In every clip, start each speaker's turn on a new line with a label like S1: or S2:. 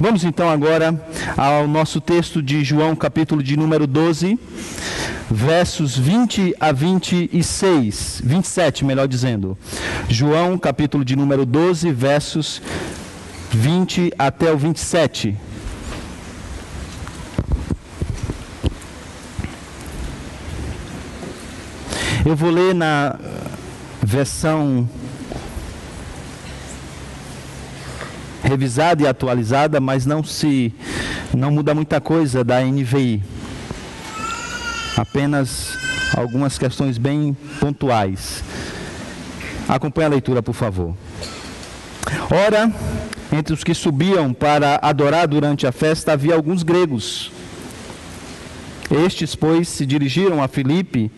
S1: Vamos então agora ao nosso texto de João, capítulo de número 12, versos 20 a 26, 27, melhor dizendo. João, capítulo de número 12, versos 20 até o 27. Eu vou ler na versão revisada e atualizada, mas não se não muda muita coisa da NVI. Apenas algumas questões bem pontuais. Acompanhe a leitura, por favor. Ora, entre os que subiam para adorar durante a festa havia alguns gregos. Estes, pois, se dirigiram a Filipe,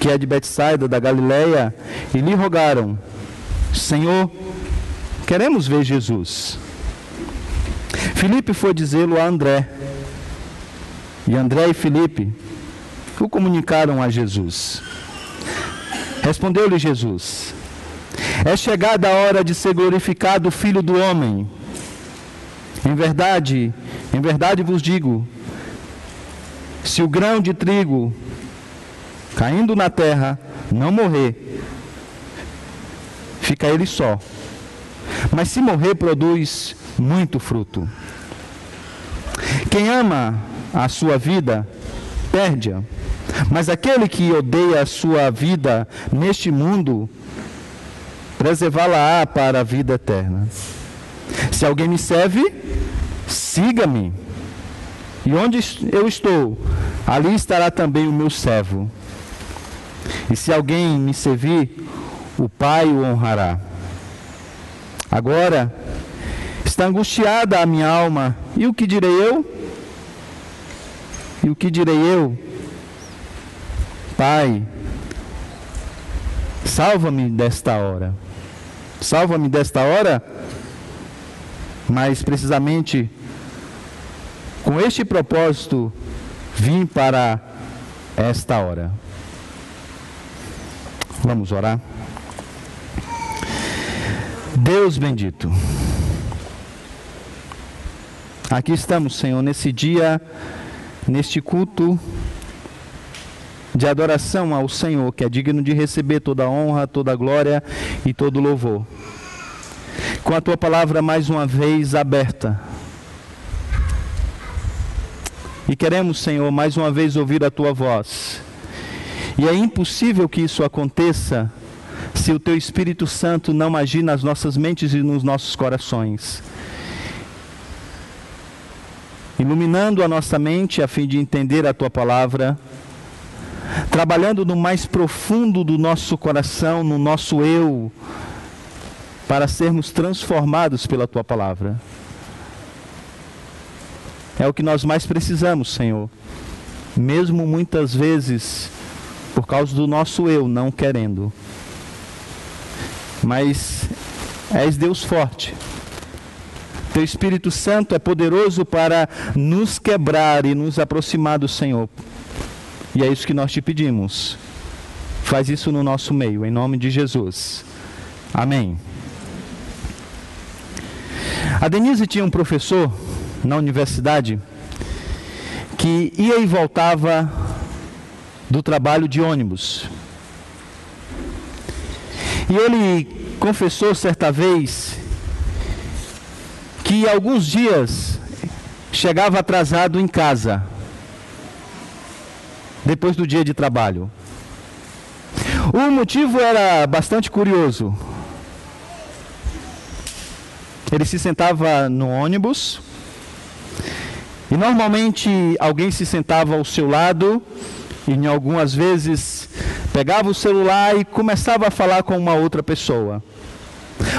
S1: que é de Betsaida da Galileia, e lhe rogaram: Senhor, queremos ver Jesus. Filipe foi dizê-lo a André. E André e Filipe o comunicaram a Jesus. Respondeu-lhe Jesus: É chegada a hora de ser glorificado o Filho do homem. Em verdade, em verdade vos digo: se o grão de trigo caindo na terra não morrer, fica ele só. Mas se morrer, produz muito fruto. Quem ama a sua vida, perde-a. Mas aquele que odeia a sua vida neste mundo, preservá-la-á para a vida eterna. Se alguém me serve, siga-me. E onde eu estou, ali estará também o meu servo. E se alguém me servir, o Pai o honrará. Agora, Está angustiada a minha alma. E o que direi eu? E o que direi eu? Pai, salva-me desta hora. Salva-me desta hora, mas precisamente com este propósito vim para esta hora. Vamos orar. Deus bendito. Aqui estamos, Senhor, nesse dia, neste culto de adoração ao Senhor, que é digno de receber toda a honra, toda a glória e todo o louvor. Com a tua palavra mais uma vez aberta. E queremos, Senhor, mais uma vez ouvir a tua voz. E é impossível que isso aconteça se o teu Espírito Santo não agir nas nossas mentes e nos nossos corações iluminando a nossa mente a fim de entender a tua palavra, trabalhando no mais profundo do nosso coração, no nosso eu, para sermos transformados pela tua palavra. É o que nós mais precisamos, Senhor. Mesmo muitas vezes por causa do nosso eu não querendo. Mas és Deus forte teu Espírito Santo é poderoso para nos quebrar e nos aproximar do Senhor. E é isso que nós te pedimos. Faz isso no nosso meio, em nome de Jesus. Amém. A Denise tinha um professor na universidade que ia e voltava do trabalho de ônibus. E ele confessou certa vez que alguns dias chegava atrasado em casa, depois do dia de trabalho. O motivo era bastante curioso. Ele se sentava no ônibus e normalmente alguém se sentava ao seu lado e em algumas vezes pegava o celular e começava a falar com uma outra pessoa.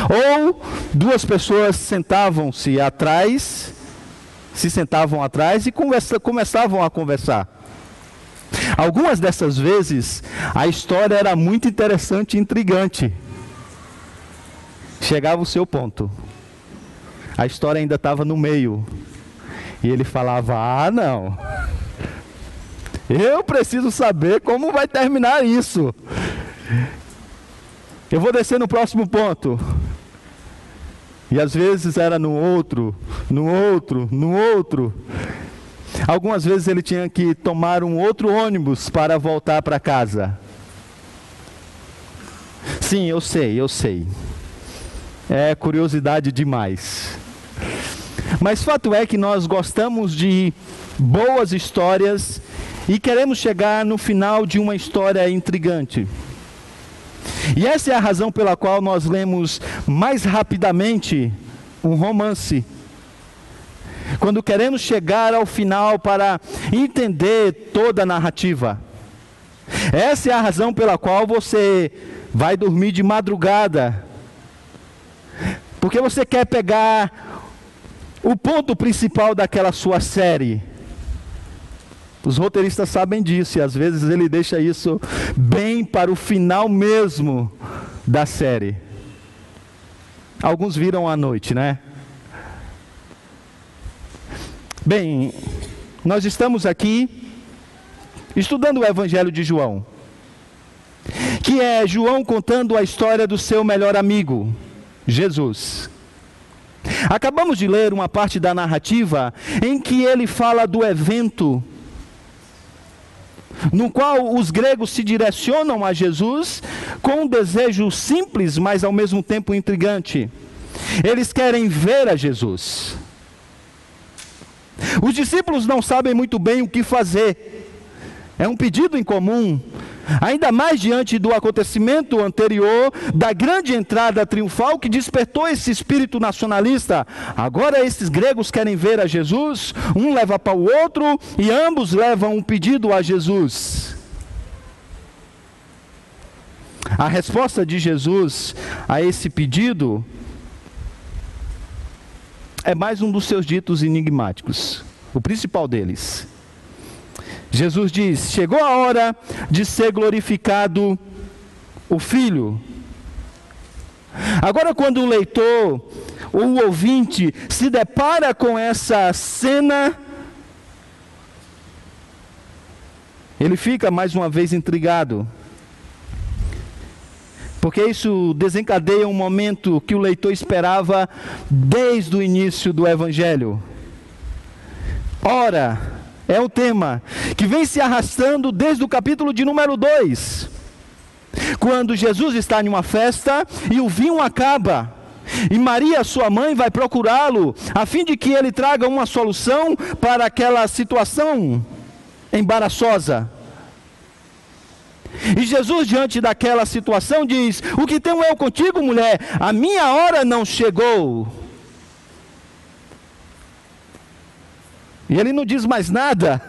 S1: Ou duas pessoas sentavam-se atrás, se sentavam atrás e conversa, começavam a conversar. Algumas dessas vezes a história era muito interessante e intrigante. Chegava o seu ponto. A história ainda estava no meio. E ele falava: Ah, não. Eu preciso saber como vai terminar isso. Eu vou descer no próximo ponto. E às vezes era no outro, no outro, no outro. Algumas vezes ele tinha que tomar um outro ônibus para voltar para casa. Sim, eu sei, eu sei. É curiosidade demais. Mas fato é que nós gostamos de boas histórias e queremos chegar no final de uma história intrigante. E essa é a razão pela qual nós lemos mais rapidamente um romance. Quando queremos chegar ao final para entender toda a narrativa. Essa é a razão pela qual você vai dormir de madrugada. Porque você quer pegar o ponto principal daquela sua série. Os roteiristas sabem disso e às vezes ele deixa isso bem para o final mesmo da série. Alguns viram à noite, né? Bem, nós estamos aqui estudando o Evangelho de João, que é João contando a história do seu melhor amigo, Jesus. Acabamos de ler uma parte da narrativa em que ele fala do evento no qual os gregos se direcionam a Jesus com um desejo simples, mas ao mesmo tempo intrigante. Eles querem ver a Jesus. Os discípulos não sabem muito bem o que fazer. É um pedido em comum, ainda mais diante do acontecimento anterior, da grande entrada triunfal que despertou esse espírito nacionalista. Agora esses gregos querem ver a Jesus, um leva para o outro e ambos levam um pedido a Jesus. A resposta de Jesus a esse pedido é mais um dos seus ditos enigmáticos, o principal deles. Jesus diz: Chegou a hora de ser glorificado o Filho. Agora, quando o leitor, o ouvinte, se depara com essa cena, ele fica mais uma vez intrigado. Porque isso desencadeia um momento que o leitor esperava desde o início do Evangelho. Ora, é o tema que vem se arrastando desde o capítulo de número 2. Quando Jesus está em uma festa e o vinho acaba. E Maria, sua mãe, vai procurá-lo a fim de que ele traga uma solução para aquela situação embaraçosa. E Jesus, diante daquela situação, diz: O que tenho eu contigo, mulher? A minha hora não chegou. E ele não diz mais nada.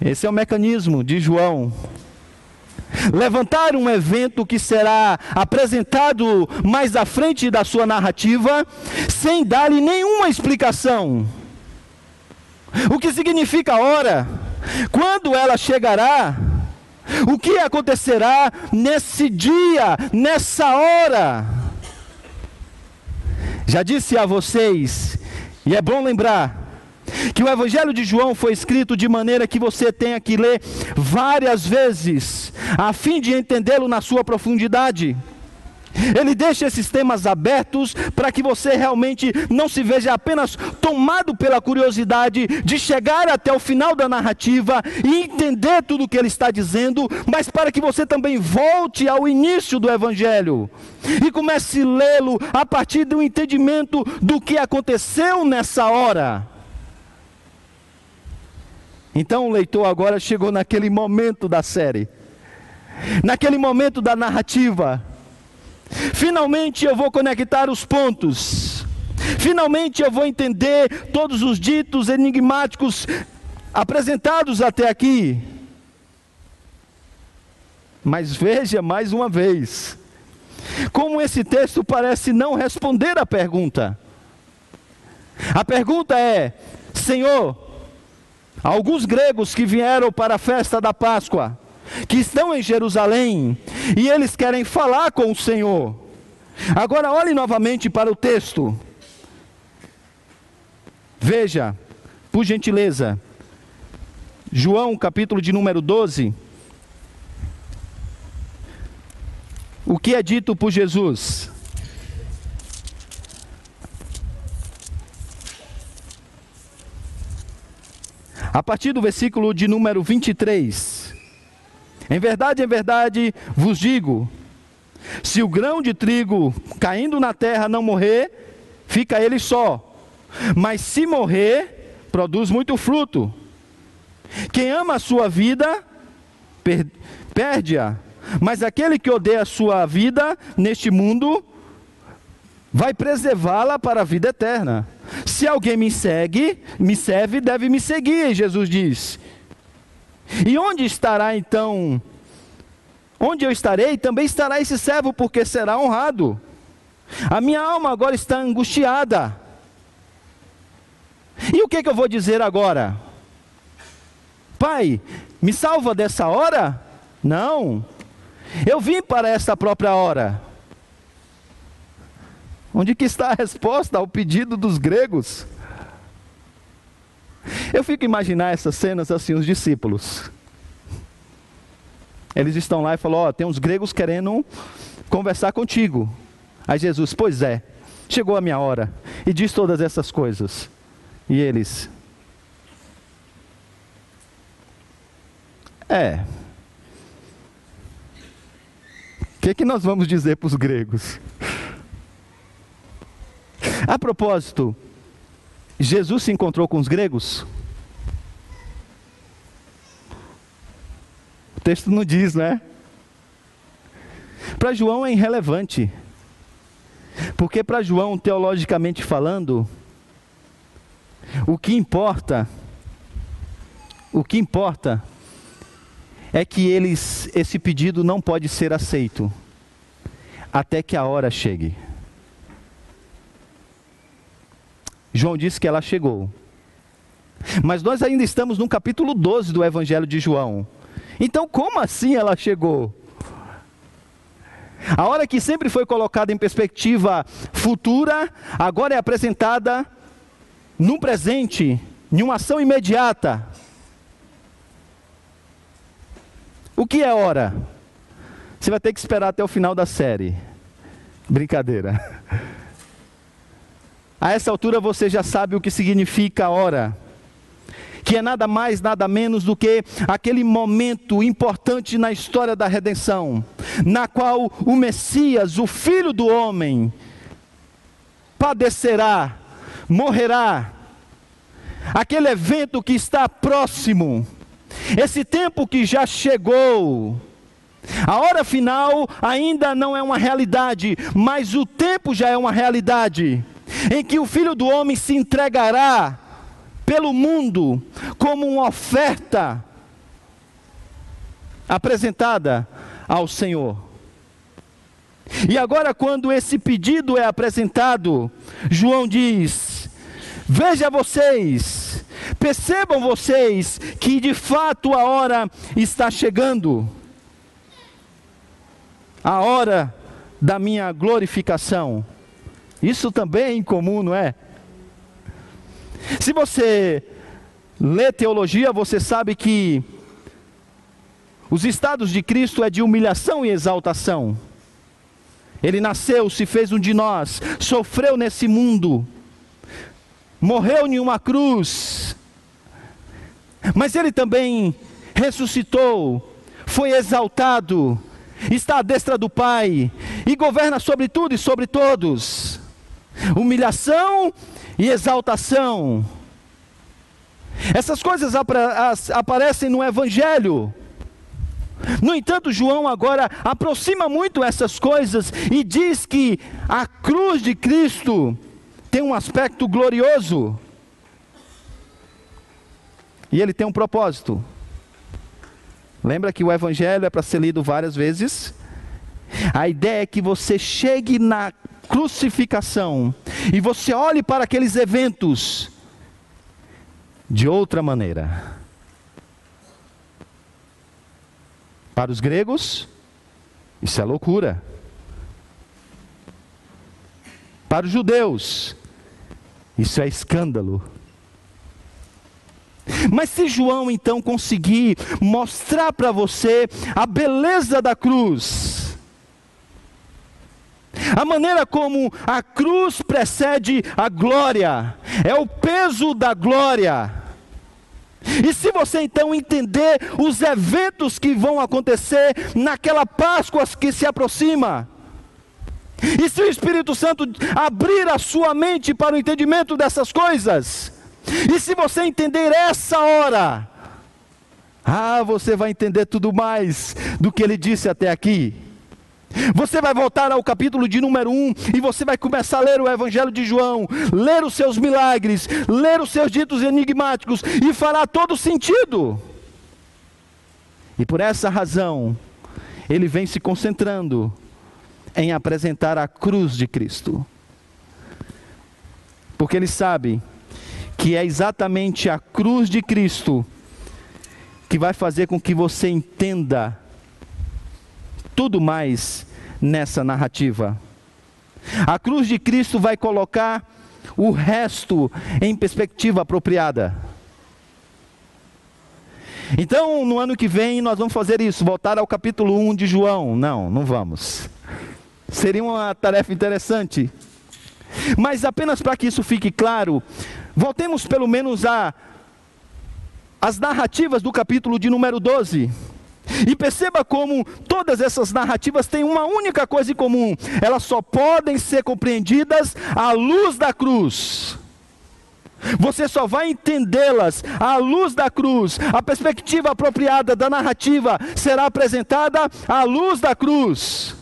S1: Esse é o mecanismo de João. Levantar um evento que será apresentado mais à frente da sua narrativa, sem dar-lhe nenhuma explicação. O que significa a hora? Quando ela chegará? O que acontecerá nesse dia, nessa hora? Já disse a vocês, e é bom lembrar, que o Evangelho de João foi escrito de maneira que você tenha que ler várias vezes, a fim de entendê-lo na sua profundidade. Ele deixa esses temas abertos para que você realmente não se veja apenas tomado pela curiosidade de chegar até o final da narrativa e entender tudo o que ele está dizendo, mas para que você também volte ao início do Evangelho e comece a lê-lo a partir do entendimento do que aconteceu nessa hora. Então o leitor agora chegou naquele momento da série, naquele momento da narrativa Finalmente eu vou conectar os pontos. Finalmente eu vou entender todos os ditos enigmáticos apresentados até aqui. Mas veja mais uma vez, como esse texto parece não responder à pergunta. A pergunta é: Senhor, alguns gregos que vieram para a festa da Páscoa, que estão em Jerusalém e eles querem falar com o Senhor. Agora olhe novamente para o texto. Veja, por gentileza, João capítulo de número 12. o que é dito por Jesus. A partir do versículo de número 23. Em verdade, em verdade vos digo: se o grão de trigo caindo na terra não morrer, fica ele só. Mas se morrer, produz muito fruto. Quem ama a sua vida, per perde-a. Mas aquele que odeia a sua vida neste mundo, vai preservá-la para a vida eterna. Se alguém me segue, me serve, deve me seguir, Jesus diz. E onde estará então? Onde eu estarei, também estará esse servo, porque será honrado. A minha alma agora está angustiada. E o que, que eu vou dizer agora? Pai, me salva dessa hora? Não. Eu vim para esta própria hora. Onde que está a resposta ao pedido dos gregos? Eu fico imaginar essas cenas assim, os discípulos. Eles estão lá e falam: Ó, oh, tem uns gregos querendo conversar contigo. Aí Jesus, pois é, chegou a minha hora. E diz todas essas coisas. E eles, é. O que, que nós vamos dizer para os gregos? A propósito, Jesus se encontrou com os gregos? O texto não diz, né? Para João é irrelevante. Porque para João, teologicamente falando, o que importa, o que importa é que eles, esse pedido não pode ser aceito até que a hora chegue. João disse que ela chegou. Mas nós ainda estamos no capítulo 12 do Evangelho de João. Então, como assim ela chegou? A hora que sempre foi colocada em perspectiva futura, agora é apresentada no presente, em uma ação imediata. O que é hora? Você vai ter que esperar até o final da série. Brincadeira. A essa altura você já sabe o que significa hora. Que é nada mais, nada menos do que aquele momento importante na história da redenção, na qual o Messias, o Filho do Homem, padecerá, morrerá. Aquele evento que está próximo, esse tempo que já chegou. A hora final ainda não é uma realidade, mas o tempo já é uma realidade em que o Filho do Homem se entregará pelo mundo como uma oferta apresentada ao Senhor. E agora, quando esse pedido é apresentado, João diz: Veja vocês, percebam vocês que de fato a hora está chegando a hora da minha glorificação. Isso também é incomum, não é? Se você lê teologia, você sabe que os estados de Cristo é de humilhação e exaltação. Ele nasceu, se fez um de nós, sofreu nesse mundo, morreu em uma cruz, mas ele também ressuscitou, foi exaltado, está à destra do Pai e governa sobre tudo e sobre todos humilhação e exaltação. Essas coisas aparecem no Evangelho. No entanto, João agora aproxima muito essas coisas e diz que a cruz de Cristo tem um aspecto glorioso. E ele tem um propósito. Lembra que o Evangelho é para ser lido várias vezes? A ideia é que você chegue na crucificação e você olhe para aqueles eventos de outra maneira. Para os gregos, isso é loucura. Para os judeus, isso é escândalo. Mas se João então conseguir mostrar para você a beleza da cruz, A maneira como a cruz precede a glória, é o peso da glória. E se você então entender os eventos que vão acontecer naquela Páscoa que se aproxima, e se o Espírito Santo abrir a sua mente para o entendimento dessas coisas, e se você entender essa hora, ah, você vai entender tudo mais do que ele disse até aqui. Você vai voltar ao capítulo de número 1 e você vai começar a ler o Evangelho de João, ler os seus milagres, ler os seus ditos enigmáticos e fará todo sentido. E por essa razão, ele vem se concentrando em apresentar a cruz de Cristo. Porque ele sabe que é exatamente a cruz de Cristo que vai fazer com que você entenda tudo mais nessa narrativa. A cruz de Cristo vai colocar o resto em perspectiva apropriada. Então, no ano que vem, nós vamos fazer isso, voltar ao capítulo 1 de João. Não, não vamos. Seria uma tarefa interessante. Mas apenas para que isso fique claro, voltemos pelo menos a as narrativas do capítulo de número 12. E perceba como todas essas narrativas têm uma única coisa em comum: elas só podem ser compreendidas à luz da cruz. Você só vai entendê-las à luz da cruz. A perspectiva apropriada da narrativa será apresentada à luz da cruz.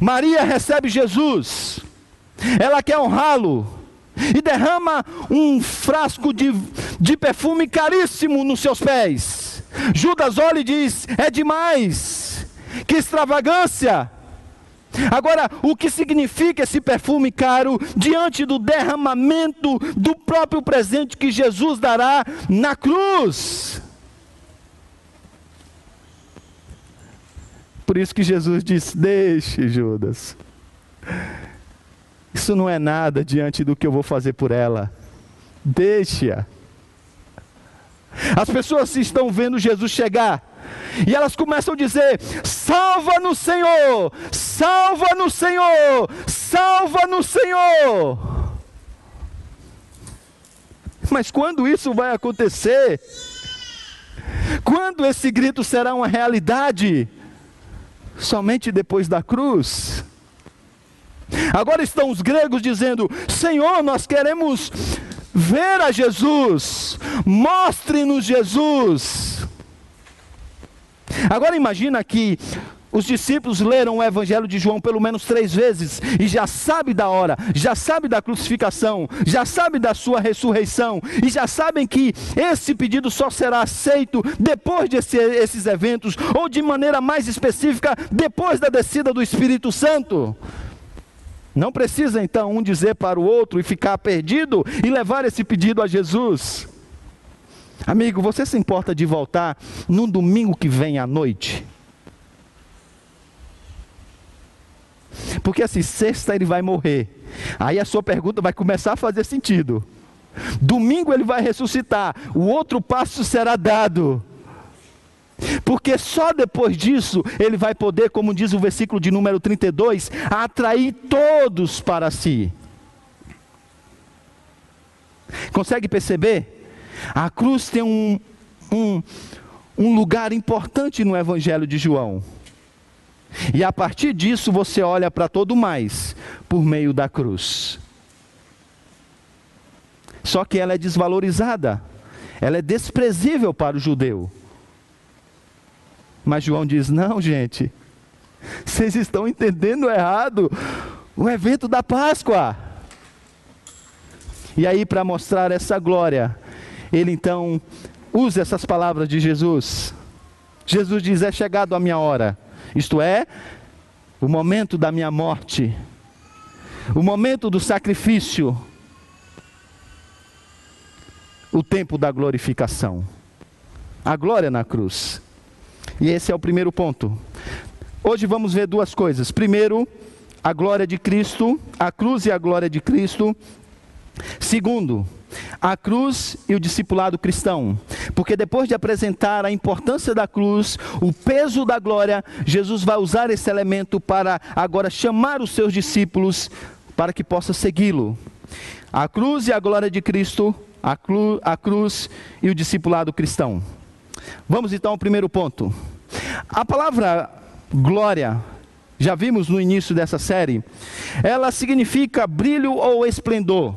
S1: Maria recebe Jesus, ela quer honrá-lo, e derrama um frasco de, de perfume caríssimo nos seus pés. Judas olha e diz: É demais, que extravagância. Agora, o que significa esse perfume caro diante do derramamento do próprio presente que Jesus dará na cruz? Por isso que Jesus disse: Deixe, Judas. Isso não é nada diante do que eu vou fazer por ela. Deixe-a. As pessoas estão vendo Jesus chegar. E elas começam a dizer: salva no Senhor, salva no Senhor, salva no Senhor. Mas quando isso vai acontecer? Quando esse grito será uma realidade? somente depois da cruz. Agora estão os gregos dizendo: Senhor, nós queremos ver a Jesus, mostre-nos Jesus. Agora imagina que os discípulos leram o Evangelho de João pelo menos três vezes e já sabe da hora, já sabe da crucificação, já sabe da sua ressurreição e já sabem que esse pedido só será aceito depois desses eventos ou de maneira mais específica depois da descida do Espírito Santo. Não precisa então um dizer para o outro e ficar perdido e levar esse pedido a Jesus. Amigo, você se importa de voltar no domingo que vem à noite? Porque assim, sexta ele vai morrer. Aí a sua pergunta vai começar a fazer sentido. Domingo ele vai ressuscitar. O outro passo será dado. Porque só depois disso ele vai poder, como diz o versículo de número 32, atrair todos para si. Consegue perceber? A cruz tem um, um, um lugar importante no Evangelho de João. E a partir disso você olha para todo mais por meio da cruz. Só que ela é desvalorizada, ela é desprezível para o judeu. Mas João diz: não, gente, vocês estão entendendo errado o evento da Páscoa. E aí, para mostrar essa glória, ele então usa essas palavras de Jesus. Jesus diz: É chegado a minha hora isto é, o momento da minha morte, o momento do sacrifício, o tempo da glorificação, a glória na cruz. E esse é o primeiro ponto. Hoje vamos ver duas coisas. Primeiro, a glória de Cristo, a cruz e a glória de Cristo. Segundo, a cruz e o discipulado cristão. Porque depois de apresentar a importância da cruz, o peso da glória, Jesus vai usar esse elemento para agora chamar os seus discípulos para que possa segui-lo. A cruz e a glória de Cristo, a, cru, a cruz e o discipulado cristão. Vamos então ao primeiro ponto. A palavra glória, já vimos no início dessa série, ela significa brilho ou esplendor.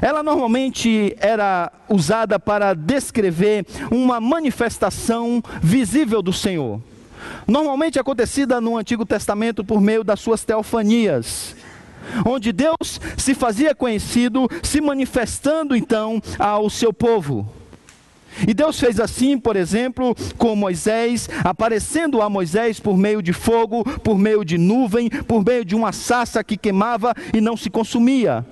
S1: Ela normalmente era usada para descrever uma manifestação visível do Senhor. Normalmente acontecida no Antigo Testamento por meio das suas teofanias, onde Deus se fazia conhecido, se manifestando então ao seu povo. E Deus fez assim, por exemplo, com Moisés, aparecendo a Moisés por meio de fogo, por meio de nuvem, por meio de uma sassa que queimava e não se consumia.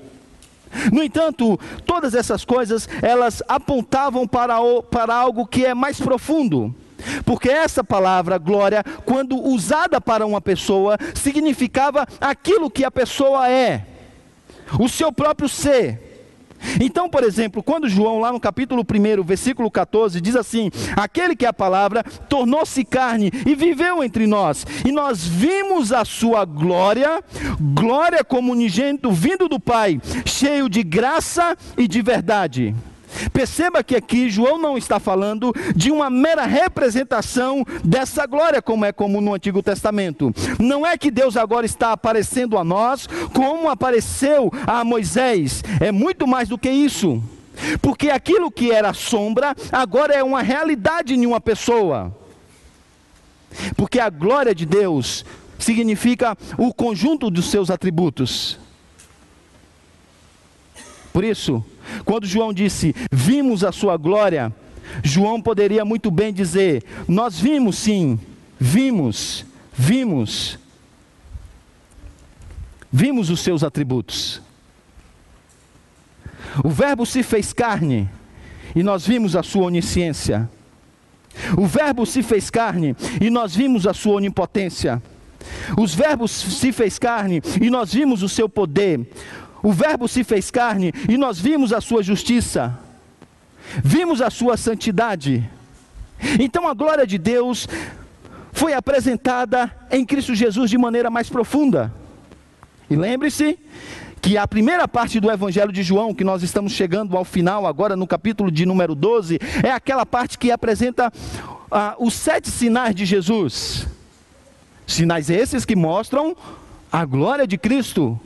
S1: No entanto, todas essas coisas, elas apontavam para, o, para algo que é mais profundo. Porque essa palavra glória, quando usada para uma pessoa, significava aquilo que a pessoa é, o seu próprio ser. Então, por exemplo, quando João, lá no capítulo 1, versículo 14, diz assim: Aquele que é a palavra tornou-se carne e viveu entre nós, e nós vimos a sua glória, glória como unigênito vindo do Pai, cheio de graça e de verdade. Perceba que aqui João não está falando de uma mera representação dessa glória, como é comum no Antigo Testamento. Não é que Deus agora está aparecendo a nós como apareceu a Moisés. É muito mais do que isso. Porque aquilo que era sombra, agora é uma realidade em uma pessoa. Porque a glória de Deus significa o conjunto dos seus atributos. Por isso, quando João disse, vimos a sua glória, João poderia muito bem dizer, nós vimos sim, vimos, vimos, vimos os seus atributos. O Verbo se fez carne e nós vimos a sua onisciência. O Verbo se fez carne e nós vimos a sua onipotência. Os verbos se fez carne e nós vimos o seu poder. O Verbo se fez carne e nós vimos a sua justiça, vimos a sua santidade. Então a glória de Deus foi apresentada em Cristo Jesus de maneira mais profunda. E lembre-se que a primeira parte do Evangelho de João, que nós estamos chegando ao final agora no capítulo de número 12, é aquela parte que apresenta ah, os sete sinais de Jesus. Sinais esses que mostram a glória de Cristo.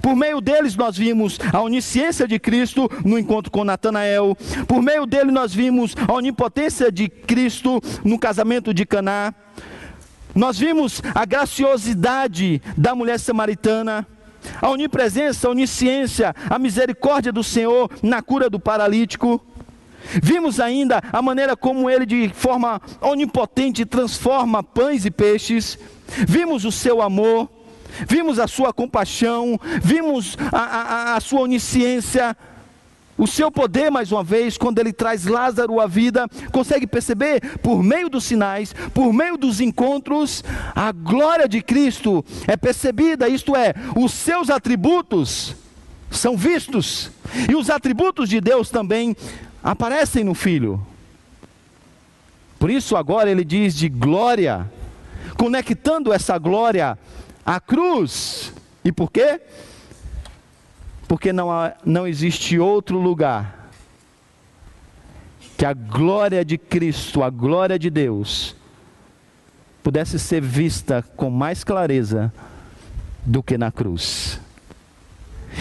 S1: Por meio deles nós vimos a onisciência de Cristo no encontro com Natanael. Por meio dele nós vimos a onipotência de Cristo no casamento de Caná. Nós vimos a graciosidade da mulher samaritana, a onipresença, a onisciência, a misericórdia do Senhor na cura do paralítico. Vimos ainda a maneira como ele, de forma onipotente, transforma pães e peixes. Vimos o seu amor vimos a sua compaixão, vimos a, a, a sua onisciência, o seu poder, mais uma vez, quando ele traz Lázaro à vida, consegue perceber, por meio dos sinais, por meio dos encontros, a glória de Cristo é percebida, isto é, os seus atributos são vistos, e os atributos de Deus também aparecem no Filho. Por isso, agora ele diz de glória, conectando essa glória a cruz. E por quê? Porque não, há, não existe outro lugar que a glória de Cristo, a glória de Deus, pudesse ser vista com mais clareza do que na cruz.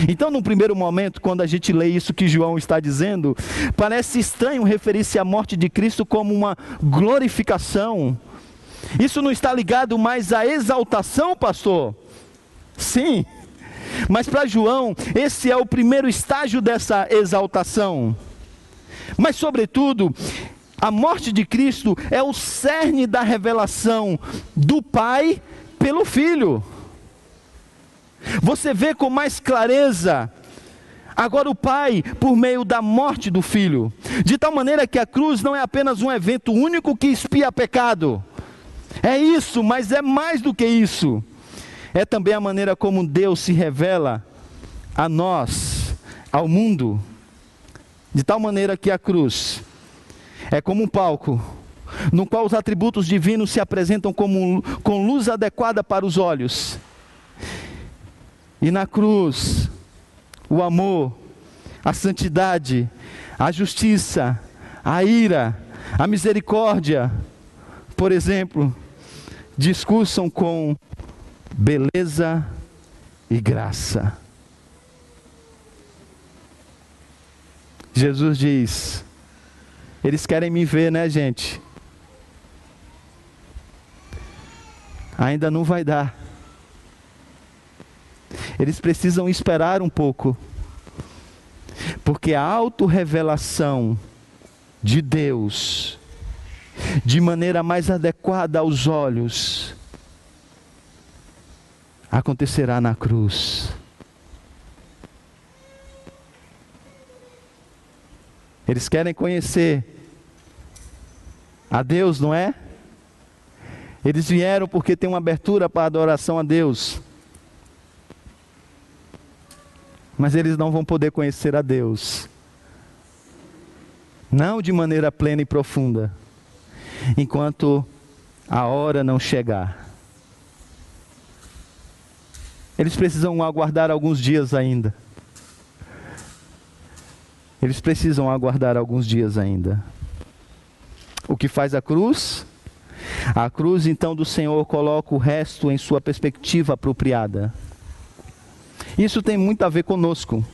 S1: Então, no primeiro momento, quando a gente lê isso que João está dizendo, parece estranho referir-se à morte de Cristo como uma glorificação isso não está ligado mais à exaltação, pastor? Sim. Mas para João, esse é o primeiro estágio dessa exaltação. Mas, sobretudo, a morte de Cristo é o cerne da revelação do Pai pelo Filho. Você vê com mais clareza agora o Pai por meio da morte do Filho, de tal maneira que a cruz não é apenas um evento único que expia pecado é isso, mas é mais do que isso. É também a maneira como Deus se revela a nós, ao mundo, de tal maneira que a cruz é como um palco no qual os atributos divinos se apresentam como, com luz adequada para os olhos. E na cruz, o amor, a santidade, a justiça, a ira, a misericórdia, por exemplo, discursam com beleza e graça. Jesus diz: eles querem me ver, né, gente? Ainda não vai dar. Eles precisam esperar um pouco. Porque a autorrevelação de Deus, de maneira mais adequada aos olhos, acontecerá na cruz. Eles querem conhecer a Deus, não é? Eles vieram porque tem uma abertura para a adoração a Deus. Mas eles não vão poder conhecer a Deus. Não de maneira plena e profunda. Enquanto a hora não chegar. Eles precisam aguardar alguns dias ainda. Eles precisam aguardar alguns dias ainda. O que faz a cruz? A cruz, então, do Senhor coloca o resto em sua perspectiva apropriada. Isso tem muito a ver conosco.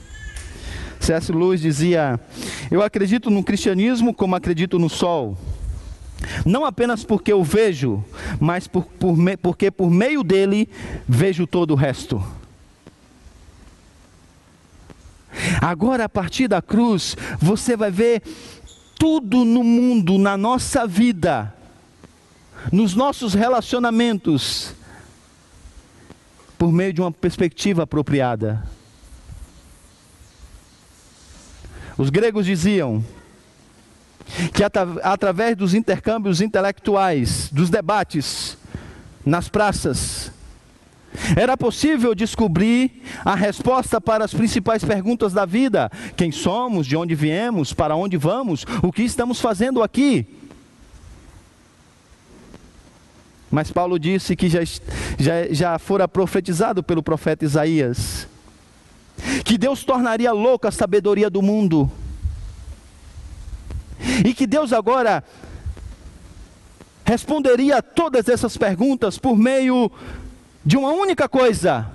S1: C.S. Lewis dizia: Eu acredito no cristianismo como acredito no sol. Não apenas porque eu vejo, mas por, por, porque por meio dele vejo todo o resto. Agora, a partir da cruz, você vai ver tudo no mundo, na nossa vida, nos nossos relacionamentos, por meio de uma perspectiva apropriada. Os gregos diziam que através dos intercâmbios intelectuais, dos debates nas praças, era possível descobrir a resposta para as principais perguntas da vida: quem somos, de onde viemos, para onde vamos, o que estamos fazendo aqui. Mas Paulo disse que já, já, já fora profetizado pelo profeta Isaías que Deus tornaria louca a sabedoria do mundo, e que Deus agora responderia a todas essas perguntas por meio de uma única coisa: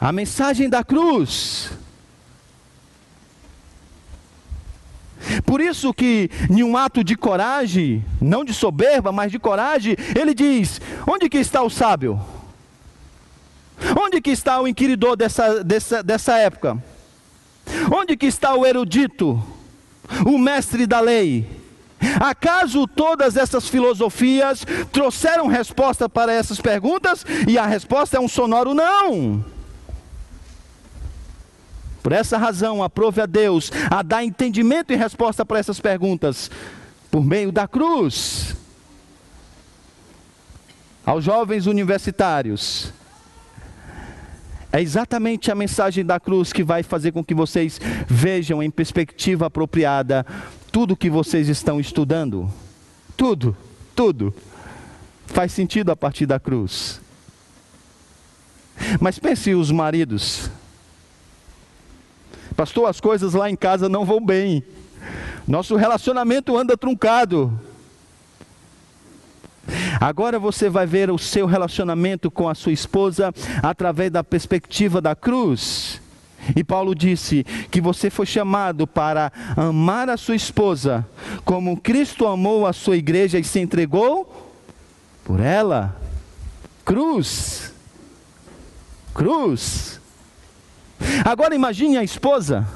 S1: a mensagem da cruz. Por isso que, em um ato de coragem, não de soberba, mas de coragem, ele diz: onde que está o sábio? Onde que está o inquiridor dessa, dessa, dessa época? Onde que está o erudito? O mestre da lei? Acaso todas essas filosofias trouxeram resposta para essas perguntas? E a resposta é um sonoro não. Por essa razão, aprove a Deus a dar entendimento e resposta para essas perguntas por meio da cruz. Aos jovens universitários, é exatamente a mensagem da cruz que vai fazer com que vocês vejam em perspectiva apropriada tudo que vocês estão estudando. Tudo, tudo. Faz sentido a partir da cruz. Mas pense os maridos. Pastor, as coisas lá em casa não vão bem. Nosso relacionamento anda truncado. Agora você vai ver o seu relacionamento com a sua esposa através da perspectiva da cruz. E Paulo disse que você foi chamado para amar a sua esposa como Cristo amou a sua igreja e se entregou por ela. Cruz. Cruz. Agora imagine a esposa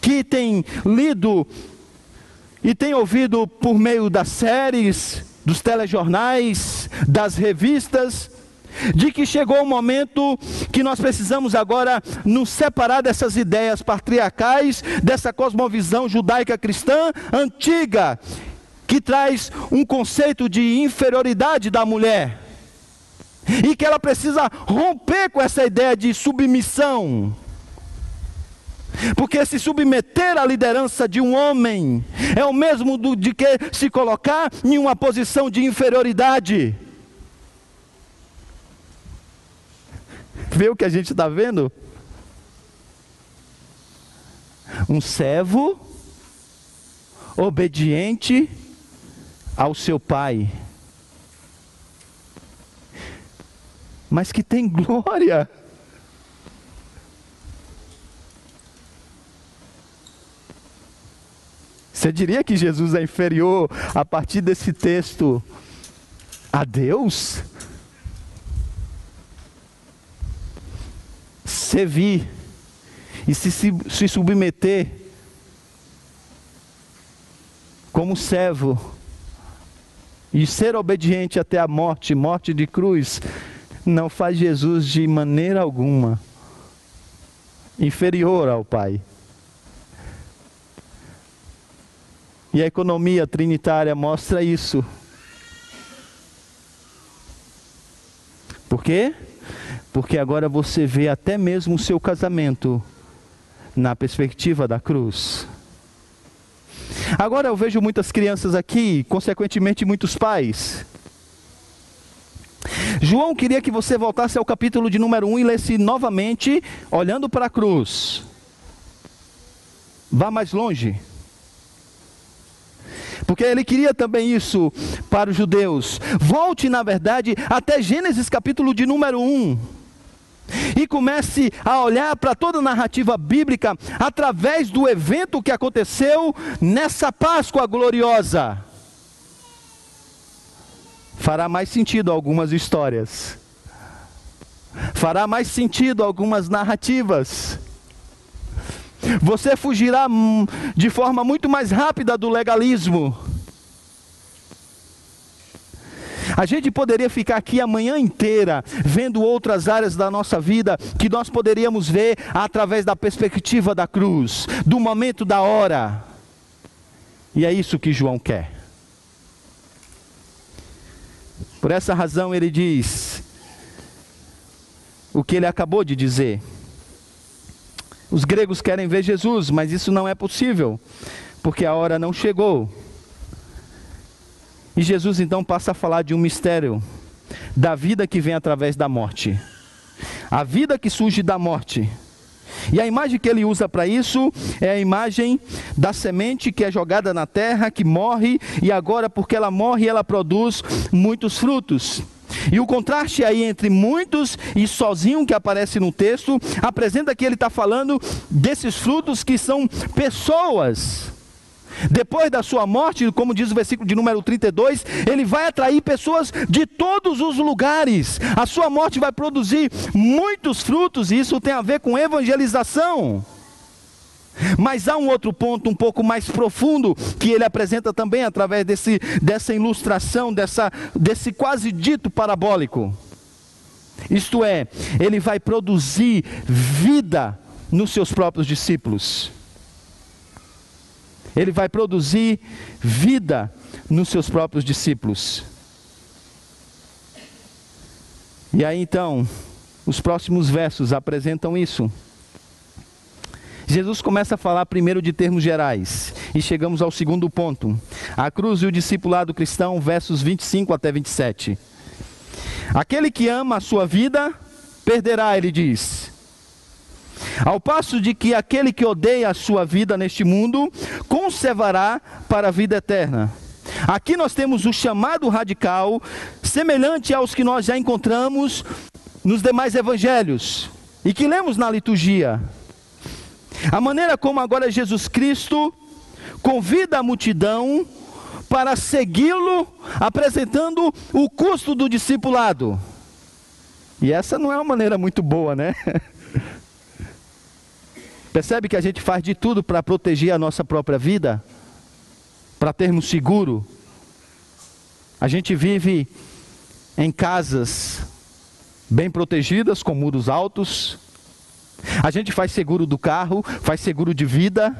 S1: que tem lido e tem ouvido por meio das séries, dos telejornais, das revistas, de que chegou o momento que nós precisamos agora nos separar dessas ideias patriarcais, dessa cosmovisão judaica cristã antiga, que traz um conceito de inferioridade da mulher. e que ela precisa romper com essa ideia de submissão. Porque se submeter à liderança de um homem é o mesmo do, de que se colocar em uma posição de inferioridade. Vê o que a gente está vendo? Um servo obediente ao seu pai, mas que tem glória. Você diria que Jesus é inferior a partir desse texto a Deus? Servir e se, se, se submeter como servo e ser obediente até a morte morte de cruz não faz Jesus de maneira alguma inferior ao Pai. E a economia trinitária mostra isso. Por quê? Porque agora você vê até mesmo o seu casamento na perspectiva da cruz. Agora eu vejo muitas crianças aqui, consequentemente muitos pais. João queria que você voltasse ao capítulo de número 1 e lesse novamente, olhando para a cruz. Vá mais longe. Porque ele queria também isso para os judeus. Volte, na verdade, até Gênesis capítulo de número 1. E comece a olhar para toda a narrativa bíblica através do evento que aconteceu nessa Páscoa gloriosa. Fará mais sentido algumas histórias. Fará mais sentido algumas narrativas. Você fugirá de forma muito mais rápida do legalismo. A gente poderia ficar aqui a manhã inteira vendo outras áreas da nossa vida que nós poderíamos ver através da perspectiva da cruz, do momento da hora. E é isso que João quer. Por essa razão ele diz o que ele acabou de dizer. Os gregos querem ver Jesus, mas isso não é possível, porque a hora não chegou. E Jesus então passa a falar de um mistério da vida que vem através da morte. A vida que surge da morte. E a imagem que ele usa para isso é a imagem da semente que é jogada na terra, que morre, e agora, porque ela morre, ela produz muitos frutos. E o contraste aí entre muitos e sozinho que aparece no texto, apresenta que ele está falando desses frutos que são pessoas. Depois da sua morte, como diz o versículo de número 32, ele vai atrair pessoas de todos os lugares. A sua morte vai produzir muitos frutos, e isso tem a ver com evangelização. Mas há um outro ponto um pouco mais profundo que ele apresenta também através desse, dessa ilustração, dessa, desse quase dito parabólico. Isto é, ele vai produzir vida nos seus próprios discípulos. Ele vai produzir vida nos seus próprios discípulos. E aí então, os próximos versos apresentam isso. Jesus começa a falar primeiro de termos gerais e chegamos ao segundo ponto. A cruz e o discipulado cristão, versos 25 até 27. Aquele que ama a sua vida, perderá, ele diz. Ao passo de que aquele que odeia a sua vida neste mundo, conservará para a vida eterna. Aqui nós temos o chamado radical, semelhante aos que nós já encontramos nos demais evangelhos e que lemos na liturgia. A maneira como agora Jesus Cristo convida a multidão para segui-lo, apresentando o custo do discipulado. E essa não é uma maneira muito boa, né? Percebe que a gente faz de tudo para proteger a nossa própria vida, para termos seguro. A gente vive em casas bem protegidas, com muros altos, a gente faz seguro do carro, faz seguro de vida.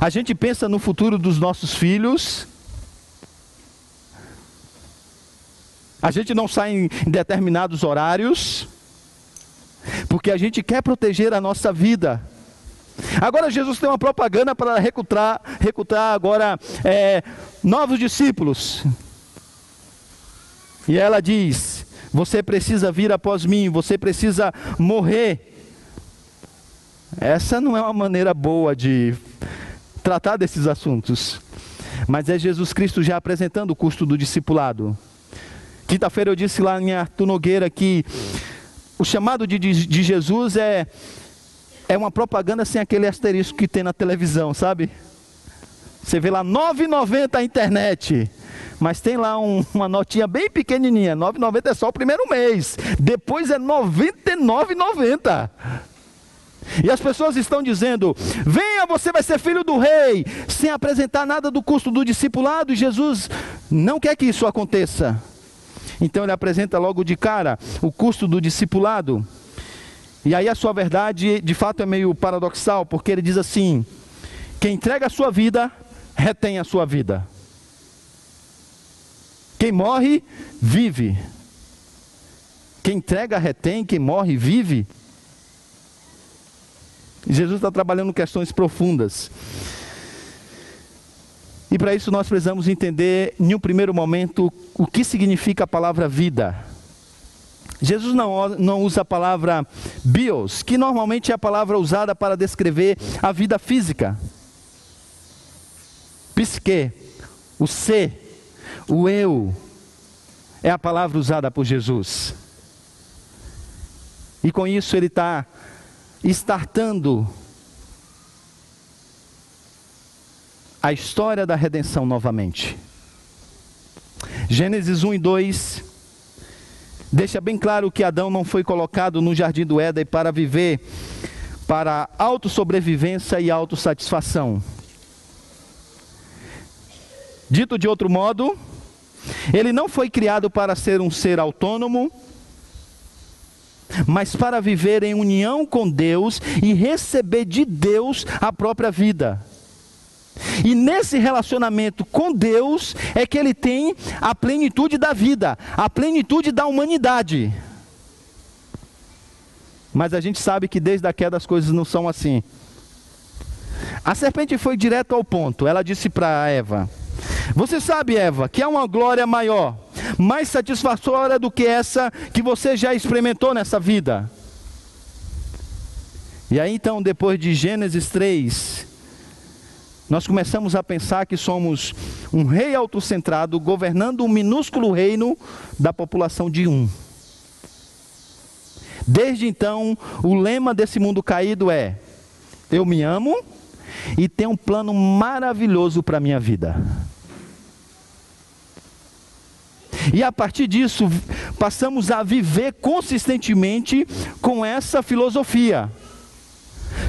S1: A gente pensa no futuro dos nossos filhos. A gente não sai em determinados horários, porque a gente quer proteger a nossa vida. Agora Jesus tem uma propaganda para recrutar, recrutar agora é, novos discípulos. E ela diz: Você precisa vir após mim, você precisa morrer. Essa não é uma maneira boa de tratar desses assuntos, mas é Jesus Cristo já apresentando o custo do discipulado. Quinta-feira eu disse lá em Arthur Nogueira que o chamado de, de, de Jesus é, é uma propaganda sem aquele asterisco que tem na televisão, sabe? Você vê lá 9,90 a internet. Mas tem lá um, uma notinha bem pequenininha. 9,90 é só o primeiro mês. Depois é 99,90. E as pessoas estão dizendo: venha, você vai ser filho do rei, sem apresentar nada do custo do discipulado. E Jesus não quer que isso aconteça. Então ele apresenta logo de cara o custo do discipulado. E aí a sua verdade, de fato, é meio paradoxal, porque ele diz assim: quem entrega a sua vida, retém a sua vida. Quem morre, vive. Quem entrega, retém. Quem morre, vive. Jesus está trabalhando questões profundas. E para isso nós precisamos entender, em um primeiro momento, o que significa a palavra vida. Jesus não, não usa a palavra bios, que normalmente é a palavra usada para descrever a vida física. Psique, o ser, o eu, é a palavra usada por Jesus. E com isso ele está startando a história da redenção novamente. Gênesis 1 e 2 deixa bem claro que Adão não foi colocado no jardim do Éden para viver para autossobrevivência e autossatisfação. Dito de outro modo, ele não foi criado para ser um ser autônomo, mas para viver em união com Deus e receber de Deus a própria vida. E nesse relacionamento com Deus é que ele tem a plenitude da vida, a plenitude da humanidade. Mas a gente sabe que desde a queda as coisas não são assim. A serpente foi direto ao ponto. Ela disse para Eva: Você sabe, Eva, que há uma glória maior, mais satisfatória do que essa que você já experimentou nessa vida. E aí então, depois de Gênesis 3, nós começamos a pensar que somos um rei autocentrado governando um minúsculo reino da população de um. Desde então, o lema desse mundo caído é: eu me amo e tenho um plano maravilhoso para a minha vida. E a partir disso, passamos a viver consistentemente com essa filosofia,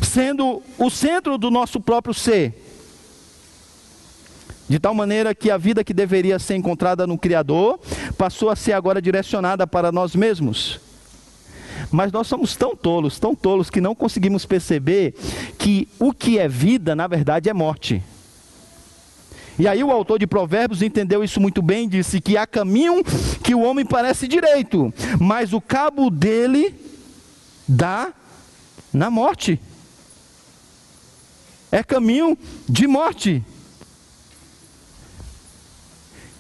S1: sendo o centro do nosso próprio ser de tal maneira que a vida que deveria ser encontrada no Criador passou a ser agora direcionada para nós mesmos. Mas nós somos tão tolos, tão tolos, que não conseguimos perceber que o que é vida, na verdade, é morte. E aí o autor de Provérbios entendeu isso muito bem, disse que há caminho que o homem parece direito, mas o cabo dele dá na morte. É caminho de morte.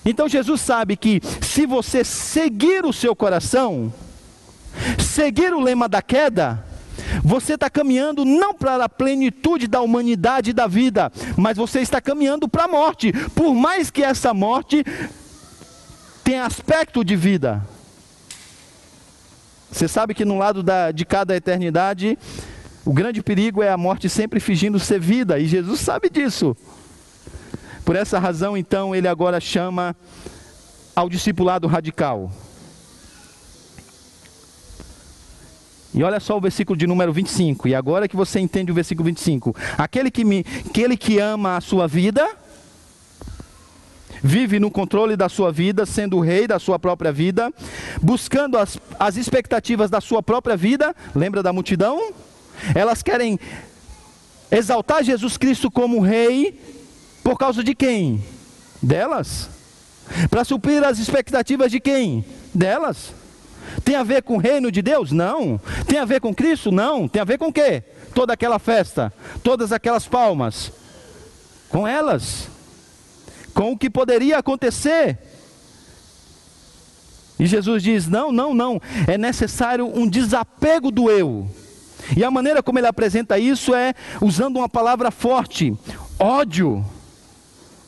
S1: Então Jesus sabe que se você seguir o seu coração, seguir o lema da queda, você está caminhando não para a plenitude da humanidade e da vida, mas você está caminhando para a morte, por mais que essa morte tenha aspecto de vida. Você sabe que no lado da, de cada eternidade, o grande perigo é a morte sempre fingindo ser vida, e Jesus sabe disso. Por essa razão, então, ele agora chama ao discipulado radical. E olha só o versículo de número 25. E agora que você entende o versículo 25. Aquele que, me, aquele que ama a sua vida, vive no controle da sua vida, sendo o rei da sua própria vida, buscando as, as expectativas da sua própria vida. Lembra da multidão? Elas querem exaltar Jesus Cristo como rei por causa de quem? Delas. Para suprir as expectativas de quem? delas. Tem a ver com o reino de Deus? Não. Tem a ver com Cristo? Não. Tem a ver com o quê? Toda aquela festa, todas aquelas palmas. Com elas. Com o que poderia acontecer. E Jesus diz: não, não, não. É necessário um desapego do eu. E a maneira como ele apresenta isso é usando uma palavra forte: ódio.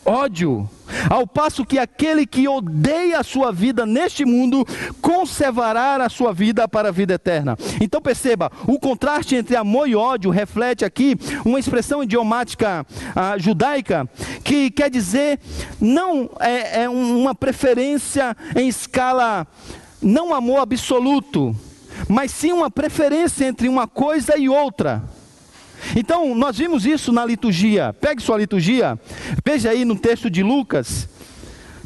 S1: Ódio. Ao passo que aquele que odeia a sua vida neste mundo conservará a sua vida para a vida eterna. Então perceba, o contraste entre amor e ódio reflete aqui uma expressão idiomática ah, judaica que quer dizer não é, é uma preferência em escala não amor absoluto, mas sim uma preferência entre uma coisa e outra. Então, nós vimos isso na liturgia. Pegue sua liturgia, veja aí no texto de Lucas,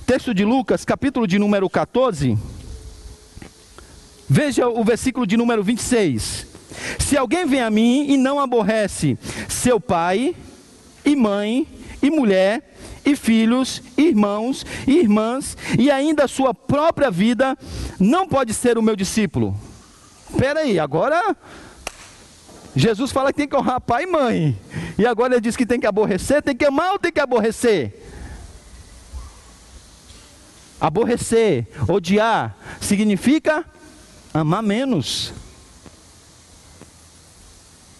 S1: texto de Lucas, capítulo de número 14. Veja o versículo de número 26. Se alguém vem a mim e não aborrece seu pai, e mãe, e mulher, e filhos, irmãos e irmãs, e ainda a sua própria vida, não pode ser o meu discípulo. Espera aí, agora Jesus fala que tem que honrar pai e mãe. E agora ele diz que tem que aborrecer, tem que amar ou tem que aborrecer? Aborrecer, odiar, significa amar menos.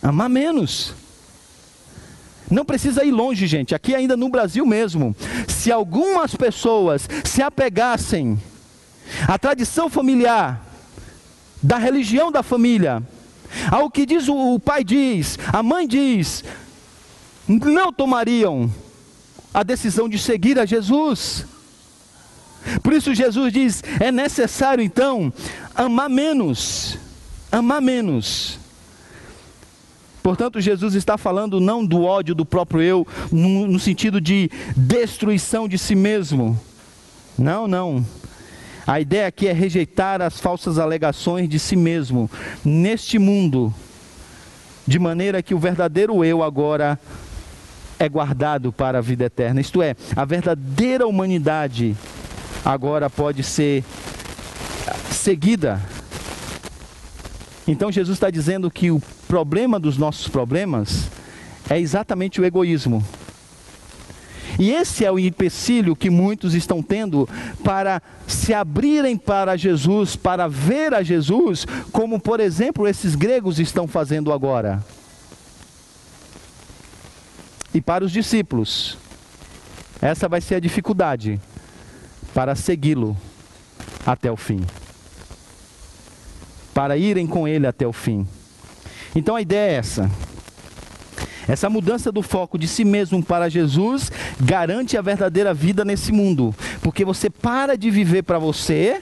S1: Amar menos. Não precisa ir longe, gente. Aqui ainda no Brasil mesmo. Se algumas pessoas se apegassem à tradição familiar, da religião da família, ao que diz o, pai diz, a mãe diz, não tomariam a decisão de seguir a Jesus. Por isso Jesus diz: é necessário então amar menos, amar menos. Portanto, Jesus está falando não do ódio do próprio eu, no, no sentido de destruição de si mesmo. Não, não. A ideia aqui é rejeitar as falsas alegações de si mesmo neste mundo, de maneira que o verdadeiro eu agora é guardado para a vida eterna. Isto é, a verdadeira humanidade agora pode ser seguida. Então Jesus está dizendo que o problema dos nossos problemas é exatamente o egoísmo. E esse é o empecilho que muitos estão tendo para se abrirem para Jesus, para ver a Jesus, como por exemplo esses gregos estão fazendo agora. E para os discípulos, essa vai ser a dificuldade para segui-lo até o fim. Para irem com ele até o fim. Então a ideia é essa. Essa mudança do foco de si mesmo para Jesus garante a verdadeira vida nesse mundo, porque você para de viver para você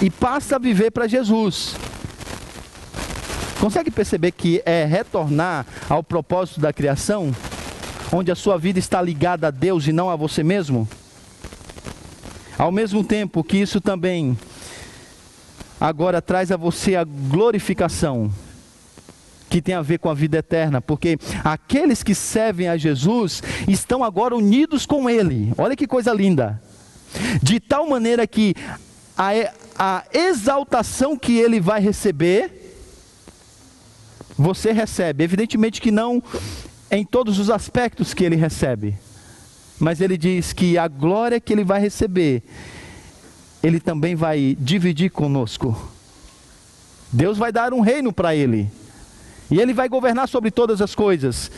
S1: e passa a viver para Jesus. Consegue perceber que é retornar ao propósito da criação, onde a sua vida está ligada a Deus e não a você mesmo? Ao mesmo tempo que isso também agora traz a você a glorificação que tem a ver com a vida eterna, porque aqueles que servem a Jesus estão agora unidos com Ele. Olha que coisa linda! De tal maneira que a, a exaltação que ele vai receber, você recebe. Evidentemente que não em todos os aspectos que ele recebe, mas ele diz que a glória que ele vai receber, ele também vai dividir conosco. Deus vai dar um reino para ele. E ele vai governar sobre todas as coisas.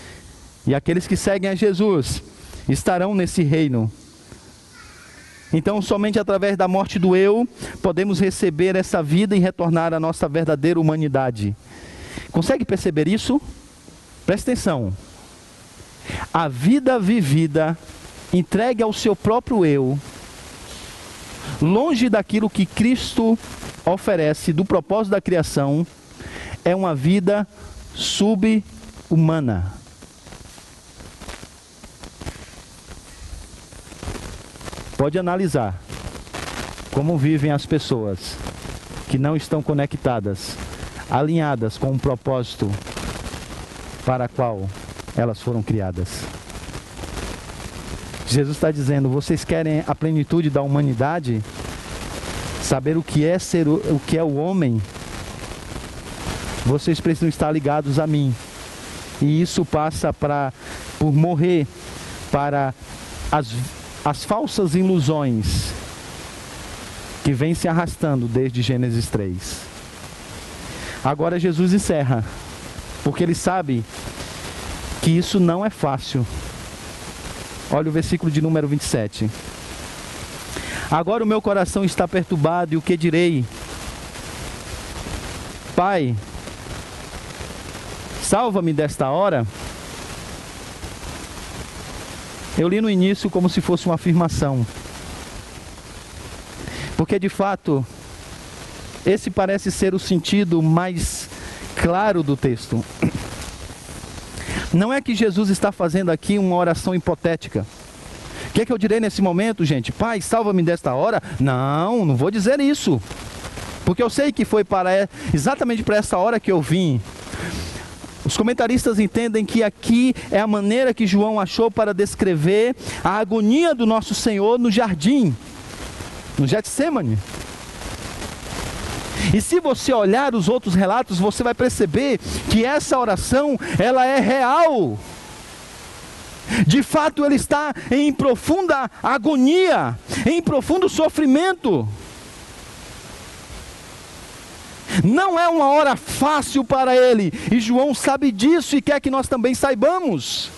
S1: E aqueles que seguem a Jesus estarão nesse reino. Então, somente através da morte do eu, podemos receber essa vida e retornar à nossa verdadeira humanidade. Consegue perceber isso? Preste atenção. A vida vivida, entregue ao seu próprio eu, longe daquilo que Cristo oferece, do propósito da criação, é uma vida subhumana. Pode analisar como vivem as pessoas que não estão conectadas, alinhadas com o propósito para qual elas foram criadas. Jesus está dizendo: vocês querem a plenitude da humanidade? saber o que é ser o, o que é o homem, vocês precisam estar ligados a mim. E isso passa para por morrer para as, as falsas ilusões que vêm se arrastando desde Gênesis 3. Agora Jesus encerra, porque ele sabe que isso não é fácil. Olha o versículo de número 27. Agora o meu coração está perturbado, e o que direi? Pai, salva-me desta hora. Eu li no início como se fosse uma afirmação. Porque de fato, esse parece ser o sentido mais claro do texto. Não é que Jesus está fazendo aqui uma oração hipotética. O que, é que eu direi nesse momento, gente? Pai, salva-me desta hora? Não, não vou dizer isso. Porque eu sei que foi para exatamente para essa hora que eu vim. Os comentaristas entendem que aqui é a maneira que João achou para descrever a agonia do nosso Senhor no jardim, no Getsemane. E se você olhar os outros relatos, você vai perceber que essa oração, ela é real. De fato, ele está em profunda agonia, em profundo sofrimento. Não é uma hora fácil para ele, e João sabe disso e quer que nós também saibamos.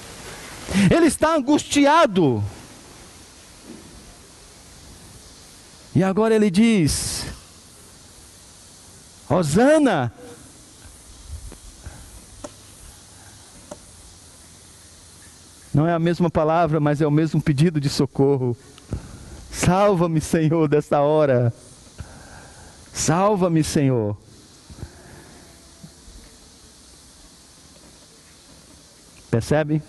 S1: Ele está angustiado. E agora ele diz: Hosana, Não é a mesma palavra, mas é o mesmo pedido de socorro. Salva-me, Senhor, desta hora. Salva-me, Senhor. Percebe?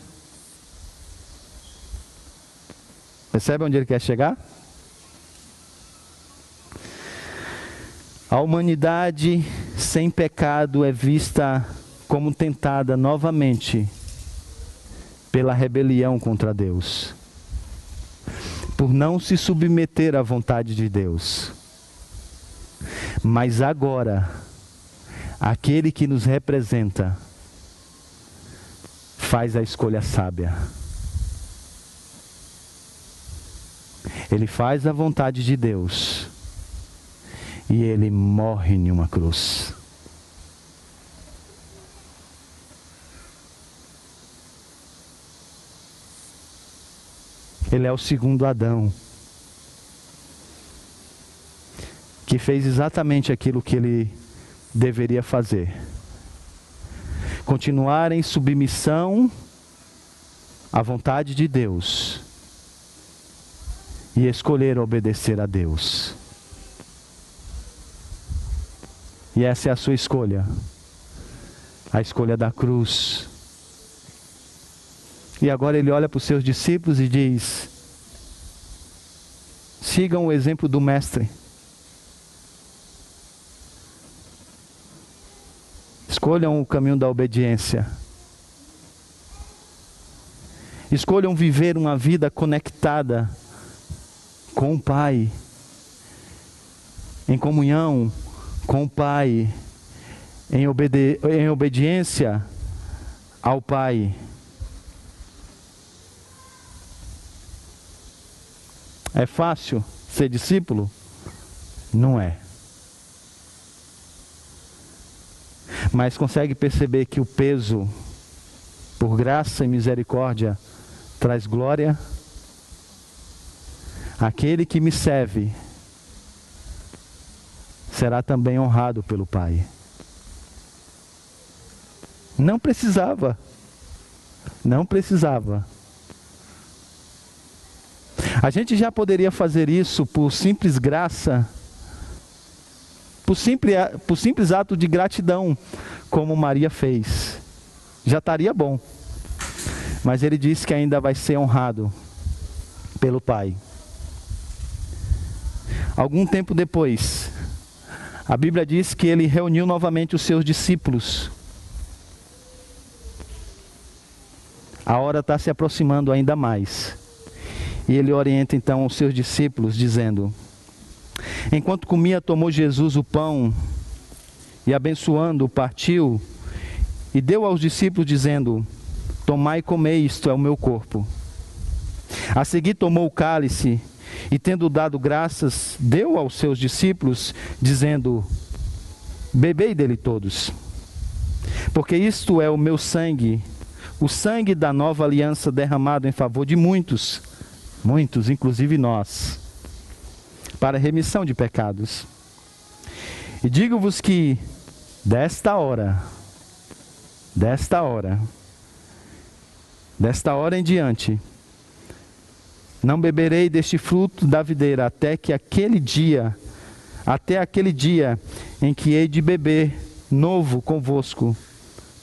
S1: Percebe onde ele quer chegar? A humanidade sem pecado é vista como tentada novamente pela rebelião contra Deus, por não se submeter à vontade de Deus. Mas agora, aquele que nos representa faz a escolha sábia. Ele faz a vontade de Deus e ele morre em uma cruz. Ele é o segundo Adão. Que fez exatamente aquilo que ele deveria fazer. Continuar em submissão à vontade de Deus e escolher obedecer a Deus. E essa é a sua escolha. A escolha da cruz. E agora ele olha para os seus discípulos e diz: sigam o exemplo do Mestre. Escolham o caminho da obediência. Escolham viver uma vida conectada com o Pai, em comunhão com o Pai, em, obedi em obediência ao Pai. É fácil ser discípulo? Não é. Mas consegue perceber que o peso, por graça e misericórdia, traz glória? Aquele que me serve será também honrado pelo Pai. Não precisava, não precisava a gente já poderia fazer isso por simples graça, por simples, por simples ato de gratidão, como Maria fez. Já estaria bom. Mas ele disse que ainda vai ser honrado pelo Pai. Algum tempo depois, a Bíblia diz que ele reuniu novamente os seus discípulos. A hora está se aproximando ainda mais. E ele orienta então os seus discípulos, dizendo: Enquanto comia, tomou Jesus o pão e, abençoando, partiu e deu aos discípulos, dizendo: Tomai e comei, isto é o meu corpo. A seguir, tomou o cálice e, tendo dado graças, deu aos seus discípulos, dizendo: Bebei dele todos, porque isto é o meu sangue, o sangue da nova aliança derramado em favor de muitos, muitos, inclusive nós, para remissão de pecados. E digo-vos que, desta hora, desta hora, desta hora em diante, não beberei deste fruto da videira até que aquele dia, até aquele dia em que hei de beber novo convosco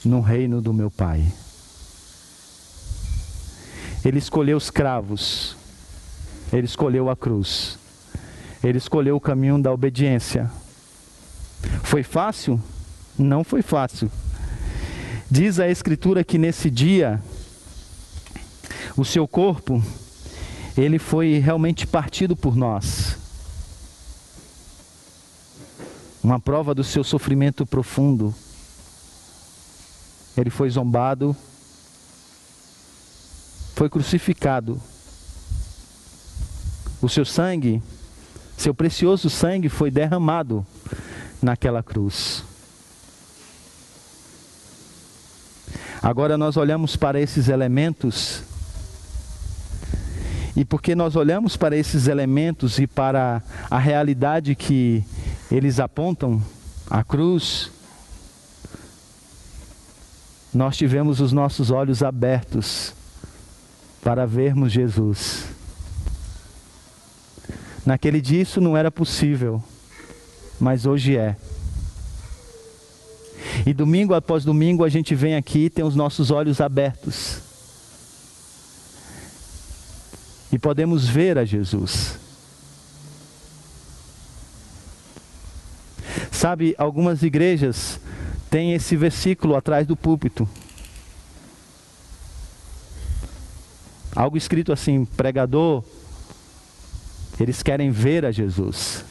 S1: no reino do meu Pai. Ele escolheu os cravos, ele escolheu a cruz, ele escolheu o caminho da obediência. Foi fácil? Não foi fácil. Diz a Escritura que nesse dia, o seu corpo, ele foi realmente partido por nós. Uma prova do seu sofrimento profundo. Ele foi zombado, foi crucificado. O seu sangue, seu precioso sangue foi derramado naquela cruz. Agora nós olhamos para esses elementos, e porque nós olhamos para esses elementos e para a realidade que eles apontam, a cruz, nós tivemos os nossos olhos abertos para vermos Jesus. Naquele dia isso não era possível, mas hoje é. E domingo após domingo a gente vem aqui e tem os nossos olhos abertos. E podemos ver a Jesus. Sabe, algumas igrejas têm esse versículo atrás do púlpito. Algo escrito assim: pregador, eles querem ver a Jesus.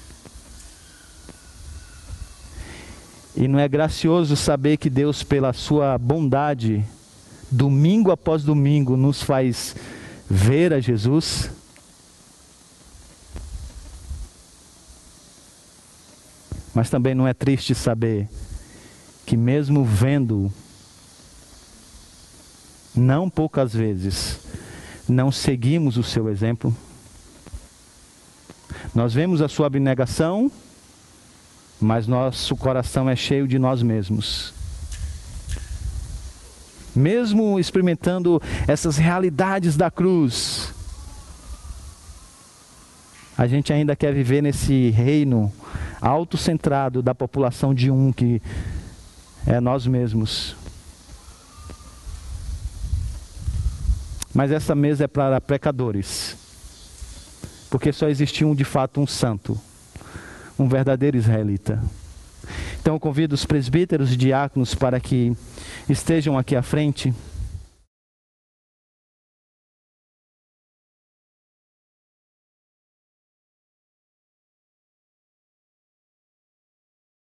S1: E não é gracioso saber que Deus, pela sua bondade, domingo após domingo, nos faz ver a Jesus? Mas também não é triste saber que, mesmo vendo, não poucas vezes, não seguimos o seu exemplo. Nós vemos a sua abnegação, mas nosso coração é cheio de nós mesmos. Mesmo experimentando essas realidades da cruz, a gente ainda quer viver nesse reino autocentrado da população de um que é nós mesmos. Mas essa mesa é para pecadores, porque só existia um de fato um santo um verdadeiro israelita. Então convido os presbíteros e diáconos para que estejam aqui à frente.